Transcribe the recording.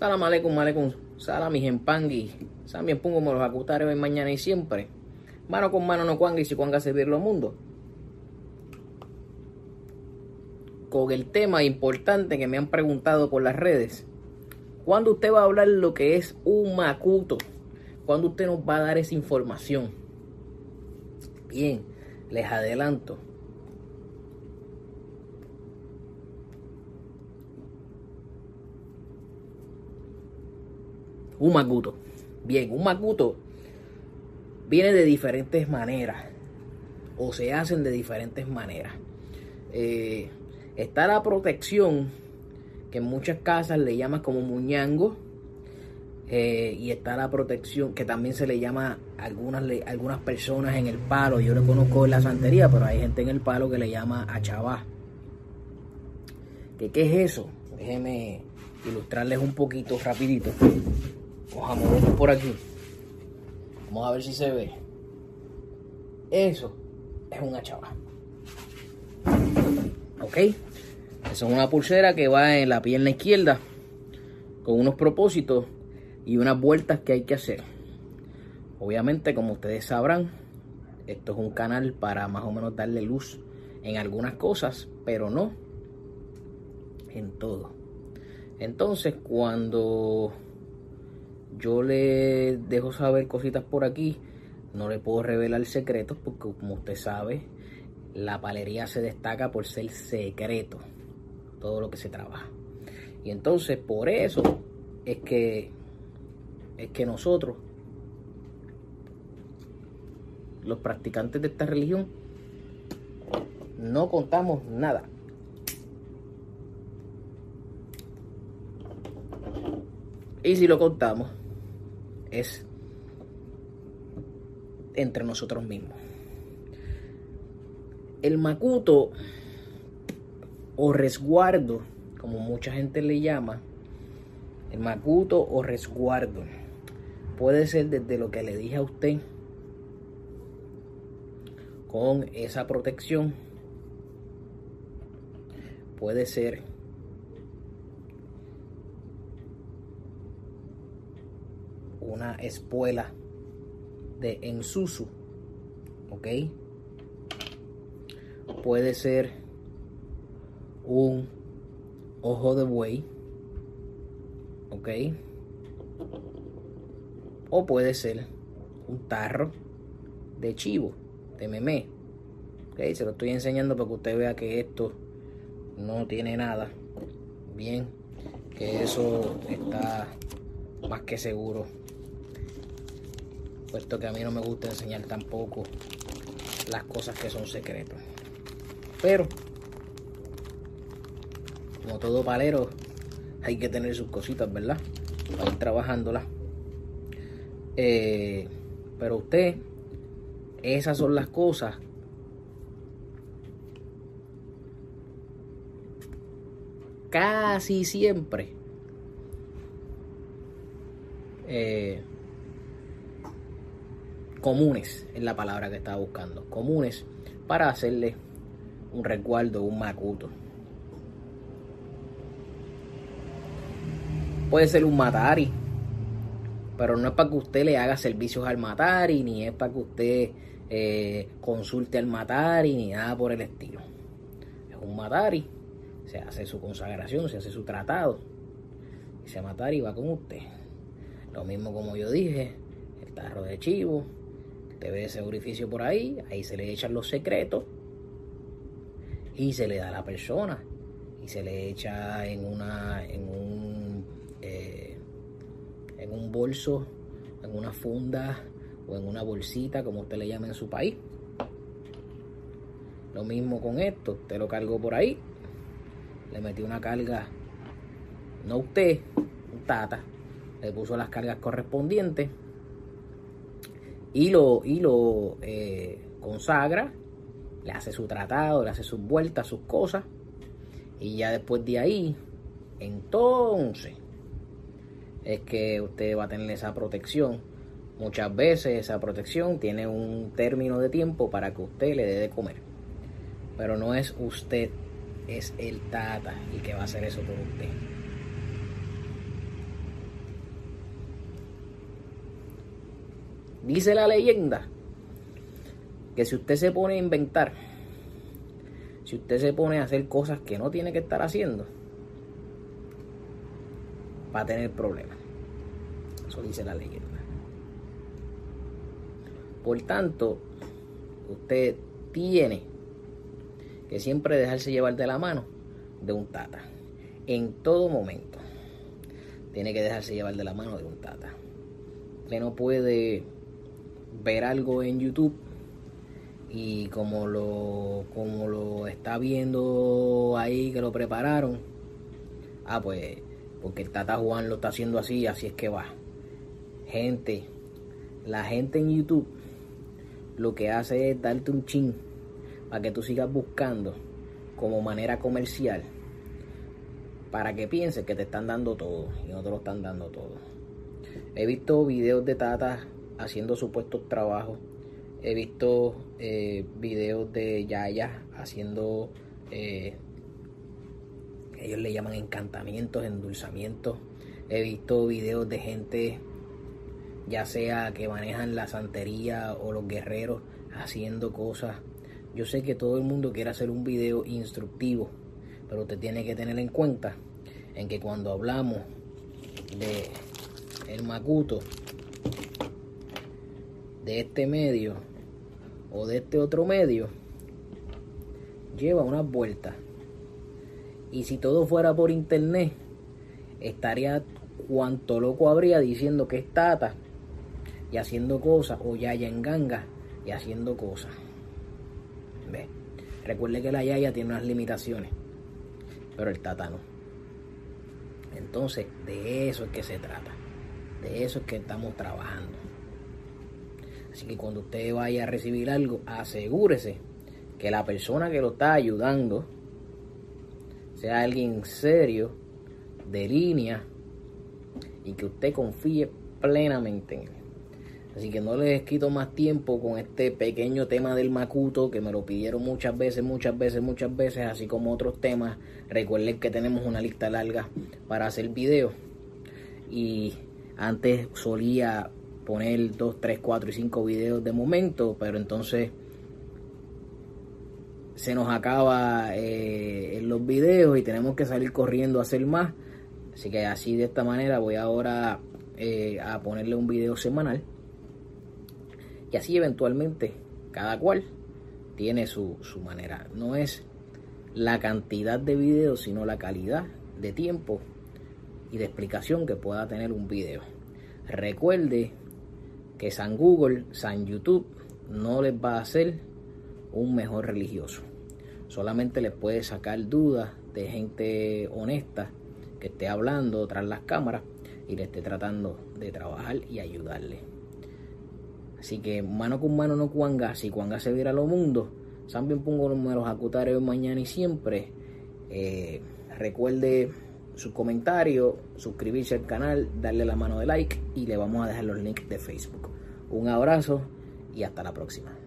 Salam aleikum, aleikum, salam mis empangui. Samien pongo me los acutaré hoy, mañana y siempre. Mano con mano no cuanga y si cuanga servirlo al mundo. Con el tema importante que me han preguntado por las redes. ¿Cuándo usted va a hablar lo que es un macuto? ¿Cuándo usted nos va a dar esa información? Bien, les adelanto. Un macuto. Bien, un macuto viene de diferentes maneras. O se hacen de diferentes maneras. Eh, está la protección, que en muchas casas le llaman como muñango. Eh, y está la protección, que también se le llama a algunas, algunas personas en el palo. Yo lo conozco en la santería, pero hay gente en el palo que le llama achabá. ¿Qué, ¿Qué es eso? Déjenme ilustrarles un poquito rapidito. Vamos a por aquí. Vamos a ver si se ve. Eso es una chava. ¿Ok? Esa es una pulsera que va en la pierna izquierda con unos propósitos y unas vueltas que hay que hacer. Obviamente, como ustedes sabrán, esto es un canal para más o menos darle luz en algunas cosas, pero no en todo. Entonces, cuando yo le dejo saber cositas por aquí. No le puedo revelar secretos porque como usted sabe, la palería se destaca por ser secreto. Todo lo que se trabaja. Y entonces por eso es que es que nosotros los practicantes de esta religión no contamos nada. Y si lo contamos, es entre nosotros mismos. El macuto o resguardo, como mucha gente le llama, el macuto o resguardo, puede ser desde lo que le dije a usted, con esa protección, puede ser una espuela de ensusu, ¿ok? Puede ser un ojo de buey, ¿ok? O puede ser un tarro de chivo, de meme, ¿ok? Se lo estoy enseñando para que usted vea que esto no tiene nada. Bien, que eso está más que seguro puesto que a mí no me gusta enseñar tampoco las cosas que son secretos. Pero, como todo palero, hay que tener sus cositas, ¿verdad? Para ir trabajándolas. Eh, pero usted, esas son las cosas casi siempre eh, comunes, es la palabra que estaba buscando, comunes para hacerle un resguardo, un macuto. Puede ser un matari, pero no es para que usted le haga servicios al matari, ni es para que usted eh, consulte al matari, ni nada por el estilo. Es un matari, se hace su consagración, se hace su tratado. Ese matari va con usted. Lo mismo como yo dije, el tarro de chivo, Usted ve ese orificio por ahí, ahí se le echan los secretos y se le da a la persona y se le echa en una en un eh, en un bolso, en una funda o en una bolsita, como usted le llama en su país. Lo mismo con esto, usted lo cargó por ahí, le metió una carga, no usted, un tata, le puso las cargas correspondientes y lo, y lo eh, consagra, le hace su tratado, le hace sus vueltas, sus cosas, y ya después de ahí, entonces, es que usted va a tener esa protección. Muchas veces esa protección tiene un término de tiempo para que usted le dé de comer. Pero no es usted, es el tata el que va a hacer eso por usted. Dice la leyenda que si usted se pone a inventar, si usted se pone a hacer cosas que no tiene que estar haciendo, va a tener problemas. Eso dice la leyenda. Por tanto, usted tiene que siempre dejarse llevar de la mano de un tata. En todo momento. Tiene que dejarse llevar de la mano de un tata. Usted no puede ver algo en YouTube y como lo, como lo está viendo ahí que lo prepararon, ah pues porque el Tata Juan lo está haciendo así, así es que va. Gente, la gente en YouTube lo que hace es darte un chin para que tú sigas buscando como manera comercial para que pienses que te están dando todo y no te lo están dando todo. He visto videos de Tata haciendo supuestos trabajos. He visto eh, videos de Yaya haciendo, eh, ellos le llaman encantamientos, endulzamientos. He visto videos de gente, ya sea que manejan la santería o los guerreros, haciendo cosas. Yo sé que todo el mundo quiere hacer un video instructivo, pero usted tiene que tener en cuenta en que cuando hablamos de el de este medio o de este otro medio lleva unas vueltas. Y si todo fuera por internet estaría cuanto loco habría diciendo que es tata y haciendo cosas o yaya en ganga y haciendo cosas. ¿Ve? recuerde que la yaya tiene unas limitaciones pero el tata no. Entonces de eso es que se trata de eso es que estamos trabajando Así que cuando usted vaya a recibir algo, asegúrese que la persona que lo está ayudando sea alguien serio, de línea, y que usted confíe plenamente en él. Así que no les quito más tiempo con este pequeño tema del Macuto que me lo pidieron muchas veces, muchas veces, muchas veces, así como otros temas. Recuerden que tenemos una lista larga para hacer videos. Y antes solía poner 2, 3, 4 y 5 videos de momento, pero entonces se nos acaba eh, en los videos y tenemos que salir corriendo a hacer más. Así que así de esta manera voy ahora eh, a ponerle un video semanal. Y así eventualmente cada cual tiene su, su manera. No es la cantidad de videos, sino la calidad de tiempo y de explicación que pueda tener un video. Recuerde que San Google, San YouTube no les va a hacer un mejor religioso. Solamente les puede sacar dudas de gente honesta que esté hablando tras las cámaras y le esté tratando de trabajar y ayudarle. Así que mano con mano no cuanga, si cuanga se viera lo mundo, también pongo números acutarios mañana y siempre. Eh, recuerde su comentario, suscribirse al canal, darle la mano de like y le vamos a dejar los links de Facebook. Un abrazo y hasta la próxima.